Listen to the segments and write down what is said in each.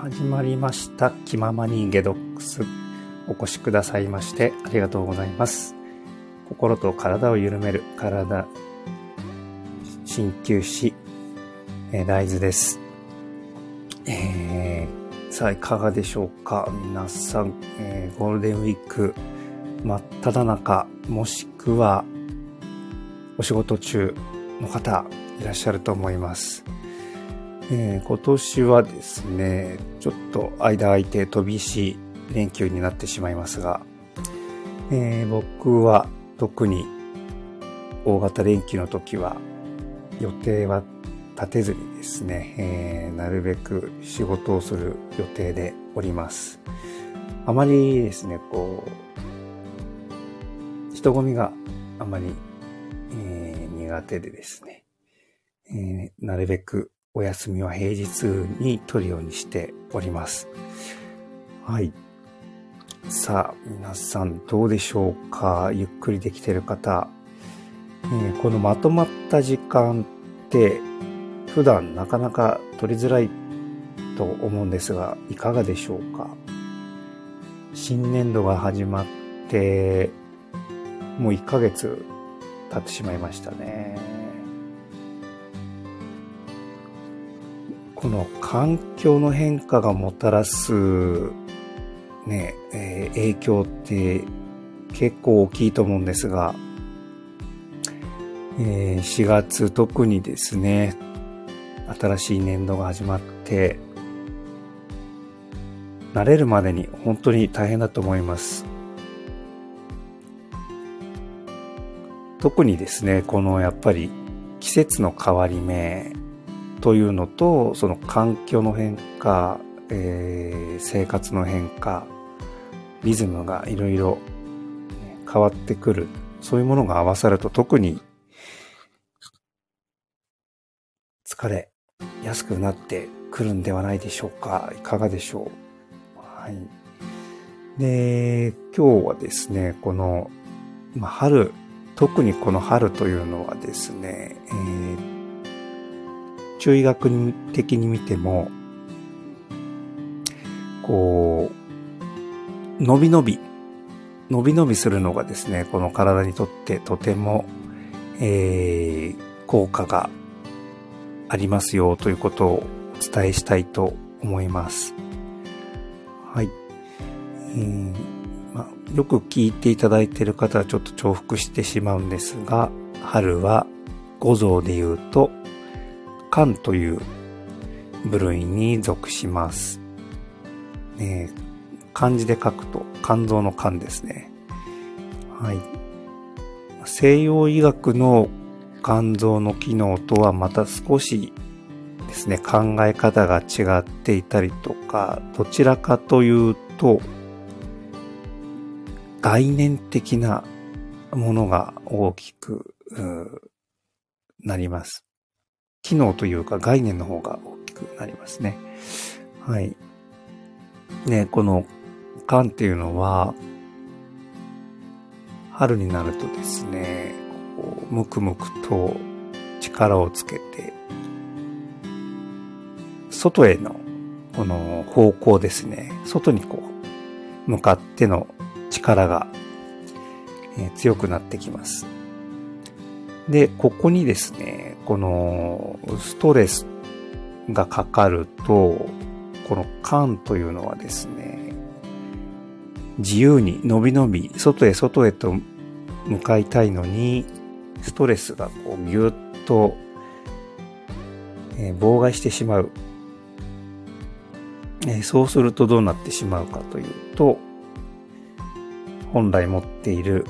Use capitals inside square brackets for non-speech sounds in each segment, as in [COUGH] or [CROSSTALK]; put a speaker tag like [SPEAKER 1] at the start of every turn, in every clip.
[SPEAKER 1] 始まりました。気ままにゲドックス。お越しくださいましてありがとうございます。心と体を緩める体、鍼灸師、え、大豆です。えー、さあ、いかがでしょうか？皆さん、えー、ゴールデンウィーク真っ只中、もしくはお仕事中の方いらっしゃると思います。えー、今年はですね、ちょっと間空いて飛び石連休になってしまいますが、えー、僕は特に大型連休の時は予定は立てずにですね、えー、なるべく仕事をする予定でおります。あまりですね、こう、人混みがあまり、えー、苦手でですね、えー、なるべくお休みは平日に取るようにしております。はい。さあ、皆さんどうでしょうか？ゆっくりできてる方。えー、このまとまった時間って普段なかなか取りづらいと思うんですが、いかがでしょうか？新年度が始まってもう1ヶ月経ってしまいましたね。この環境の変化がもたらすね、えー、影響って結構大きいと思うんですが、えー、4月特にですね、新しい年度が始まって、慣れるまでに本当に大変だと思います。特にですね、このやっぱり季節の変わり目というのと、その環境の変化、えー、生活の変化、リズムがいろいろ変わってくる。そういうものが合わさると特に疲れやすくなってくるんではないでしょうか。いかがでしょう。はい。で、今日はですね、この、まあ、春、特にこの春というのはですね、えー中医学的に見ても、こう、伸び伸び、伸び伸びするのがですね、この体にとってとても、えー、効果がありますよということをお伝えしたいと思います。はい。えーま、よく聞いていただいている方はちょっと重複してしまうんですが、春は五臓で言うと肝という部類に属します。えー、漢字で書くと肝臓の肝ですね。はい。西洋医学の肝臓の機能とはまた少しですね、考え方が違っていたりとか、どちらかというと、概念的なものが大きくなります。機能というか概念の方が大きくなりますね。はい。ね、この肝っていうのは、春になるとですね、こうむくむくと力をつけて、外へのこの方向ですね、外にこう、向かっての力が、え強くなってきます。で、ここにですね、このストレスがかかると、この肝というのはですね、自由に伸び伸び、外へ外へと向かいたいのに、ストレスがこうぎゅっと、えー、妨害してしまう、えー、そうするとどうなってしまうかというと、本来持っている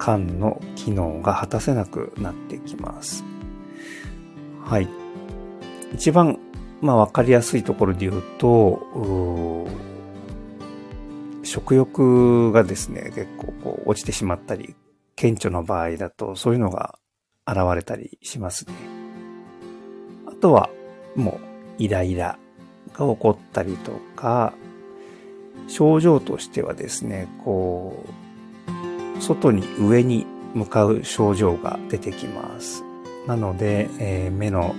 [SPEAKER 1] 肝の機能が果たせなくなってきます。はい。一番、まあわかりやすいところで言うと、う食欲がですね、結構こう落ちてしまったり、顕著の場合だとそういうのが現れたりしますね。あとは、もうイライラが起こったりとか、症状としてはですね、こう、外に上に向かう症状が出てきます。なので、えー、目の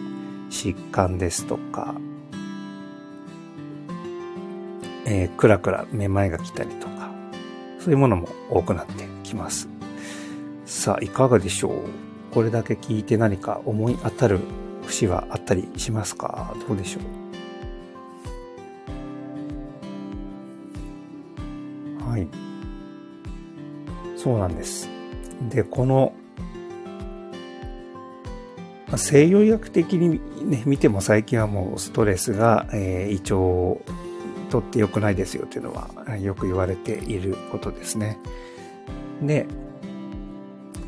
[SPEAKER 1] 疾患ですとか、えー、くらくらめまいが来たりとか、そういうものも多くなってきます。さあ、いかがでしょう？これだけ聞いて何か思い当たる節はあったりしますか？どうでしょう？はい。そうなんです。で、この西洋医学的に、ね、見ても最近はもうストレスが、えー、胃腸をとって良くないですよというのはよく言われていることですね。で、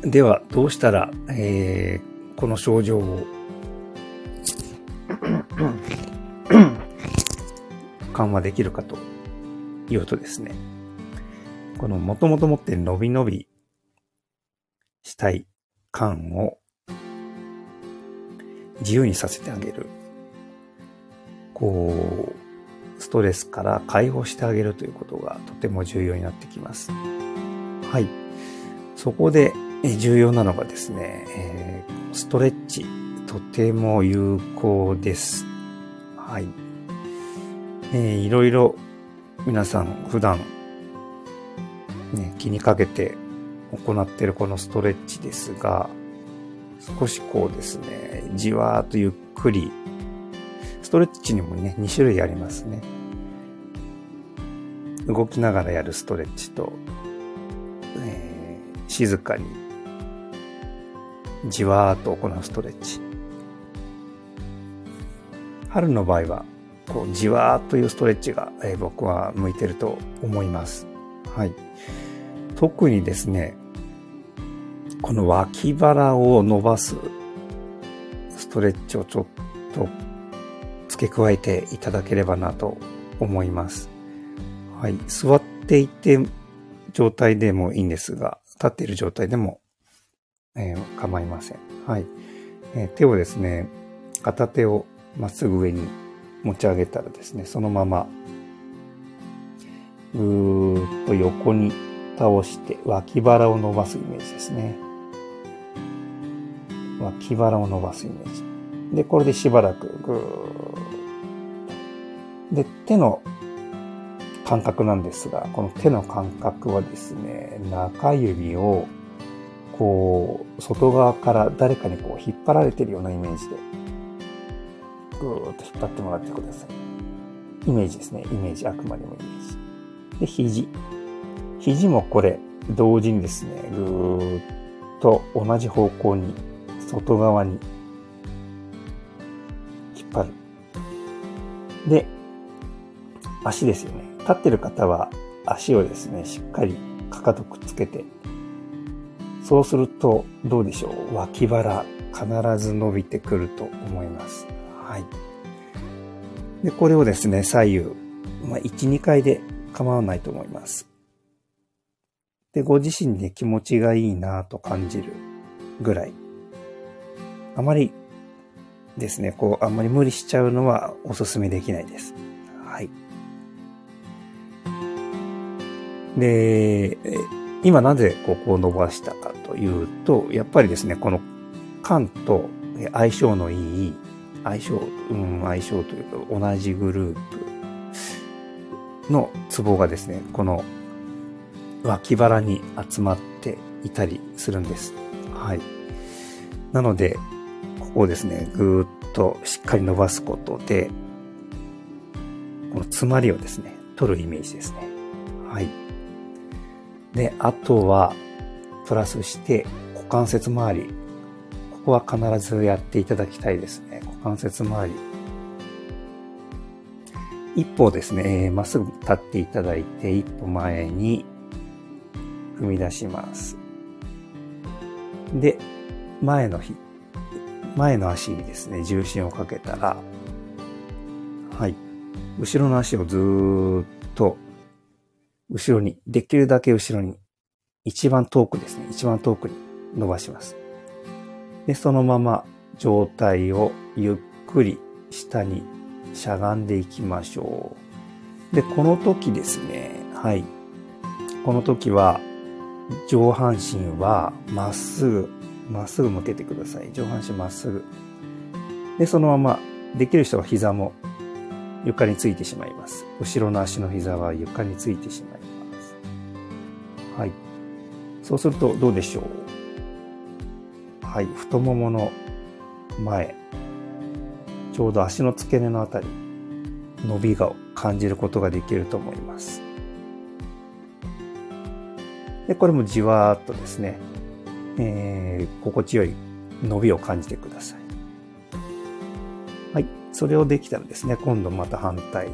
[SPEAKER 1] ではどうしたら、えー、この症状を [COUGHS] 緩和できるかというとですね、このもともと持って伸び伸びしたい感を自由にさせてあげる。こう、ストレスから解放してあげるということがとても重要になってきます。はい。そこで重要なのがですね、ストレッチ、とても有効です。はい。えー、いろいろ皆さん普段、ね、気にかけて行ってるこのストレッチですが、少しこうですね、じわーっとゆっくり、ストレッチにもね、2種類ありますね。動きながらやるストレッチと、えー、静かに、じわーっと行うストレッチ。春の場合は、こう、じわーっというストレッチが、えー、僕は向いてると思います。はい。特にですね、この脇腹を伸ばすストレッチをちょっと付け加えていただければなと思います。はい。座っていて状態でもいいんですが、立っている状態でも、えー、構いません。はい、えー、手をですね、片手をまっすぐ上に持ち上げたらですね、そのまま、ぐーっと横に倒して脇腹を伸ばすイメージですね。脇腹を伸ばすイメージ。で、これでしばらくぐー。で、手の感覚なんですが、この手の感覚はですね、中指をこう、外側から誰かにこう引っ張られてるようなイメージで、ぐーっと引っ張ってもらってください。イメージですね。イメージ、あくまでもイメージ。で、肘。肘もこれ、同時にですね、ぐーっと同じ方向に外側に引っ張る。で、足ですよね。立ってる方は足をですね、しっかりかかとくっつけて、そうするとどうでしょう？脇腹必ず伸びてくると思います。はい。で、これをですね、左右、まあ、1、2回で構わないと思います。で、ご自身で気持ちがいいなと感じるぐらいあまりですね、こう、あんまり無理しちゃうのはお勧めできないです。はい。で、今なぜここを伸ばしたかというと、やっぱりですね、この缶と相性のいい、相性、うん、相性というか同じグループのツボがですね、この脇腹に集まっていたりするんです。はい。なので、をですね、ぐーっとしっかり伸ばすことで、この詰まりをですね、取るイメージですね。はい。で、あとは、プラスして、股関節周り。ここは必ずやっていただきたいですね。股関節周り。一歩ですね、まっすぐ立っていただいて、一歩前に踏み出します。で、前の日、前の足にですね、重心をかけたら、はい。後ろの足をずーっと、後ろに、できるだけ後ろに、一番遠くですね、一番遠くに伸ばします。で、そのまま上体をゆっくり下にしゃがんでいきましょう。で、この時ですね、はい。この時は、上半身はまっすぐまっすぐ向けてください。上半身まっすぐ。で、そのまま、できる人は膝も床についてしまいます。後ろの足の膝は床についてしまいます。はい。そうするとどうでしょう？はい。太ももの前、ちょうど足の付け根のあたり、伸びが感じることができると思います。で、これもじわーっとですね、えー、心地よい伸びを感じてください。はい。それをできたらですね、今度また反対に、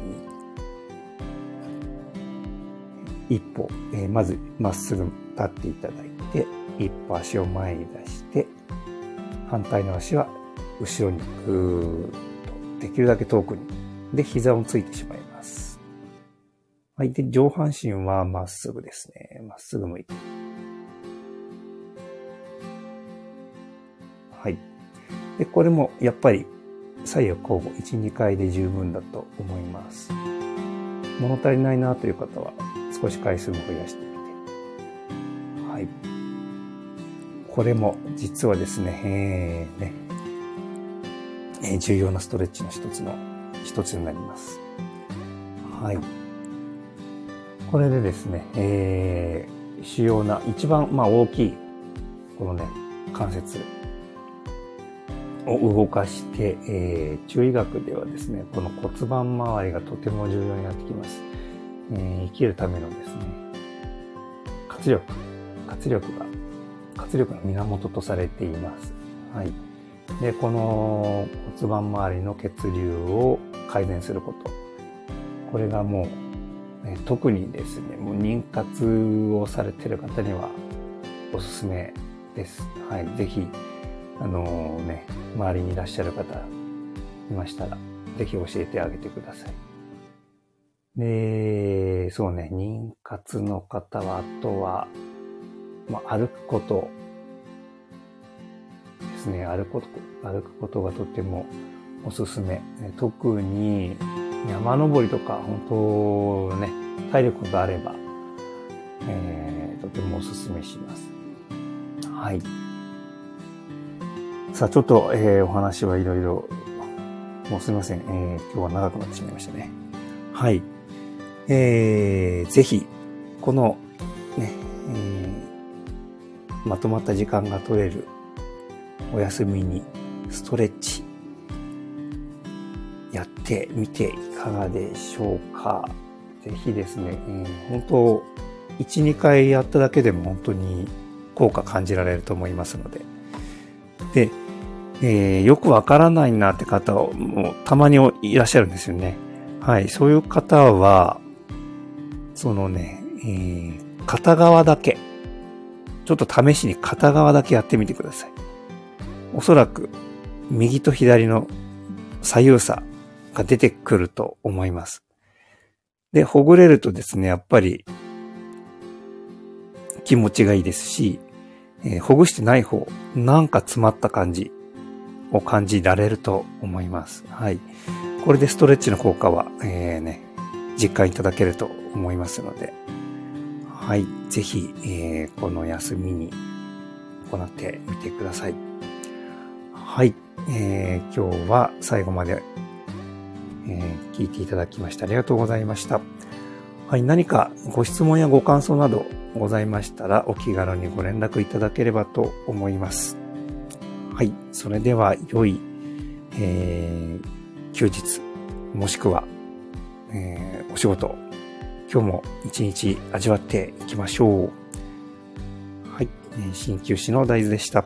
[SPEAKER 1] 一歩、えー、まずまっすぐ立っていただいて、一歩足を前に出して、反対の足は後ろにぐーっと、できるだけ遠くに。で、膝をついてしまいます。はい。で、上半身はまっすぐですね。まっすぐ向いて。はい。で、これもやっぱり左右交互、1、2回で十分だと思います。物足りないなという方は少し回数も増やしてみて。はい。これも実はですね、えー、ね、えー、重要なストレッチの一つの、一つになります。はい。これでですね、えー、主要な、一番、まあ大きい、このね、関節を動かして、えー、中医学ではですね、この骨盤周りがとても重要になってきます。えー、生きるためのですね、活力、活力が、活力の源とされています。はい。で、この骨盤周りの血流を改善すること。これがもう、ね、特にですね、もう妊活をされている方にはおすすめです。はい。ぜひ、あのね、周りにいらっしゃる方いましたら、ぜひ教えてあげてください。で、そうね、妊活の方は、あとは、まあ、歩くことですね、歩くこと、歩くことがとてもおすすめ。特に山登りとか、本当ね、体力があれば、えー、とてもおすすめします。はい。さあ、ちょっと、えー、お話はいろいろ、もうすみません、えー、今日は長くなってしまいましたね。はい。えー、ぜひ、この、ね、えー、まとまった時間が取れるお休みにストレッチやってみていかがでしょうか。ぜひですね、えー、本当、1、2回やっただけでも本当に効果感じられると思いますので。で、えー、よくわからないなって方もたまにいらっしゃるんですよね。はい。そういう方は、そのね、えー、片側だけ、ちょっと試しに片側だけやってみてください。おそらく、右と左の左右差が出てくると思います。で、ほぐれるとですね、やっぱり気持ちがいいですし、えー、ほぐしてない方、なんか詰まった感じを感じられると思います。はい。これでストレッチの効果は、えー、ね、実感いただけると思いますので、はい。ぜひ、えー、この休みに行ってみてください。はい。えー、今日は最後まで、えー、聞いていただきましてありがとうございました。はい。何かご質問やご感想などございましたらお気軽にご連絡いただければと思います。はい。それでは、良い、えー、休日、もしくは、えー、お仕事、今日も一日味わっていきましょう。はい。鍼灸師の大豆でした。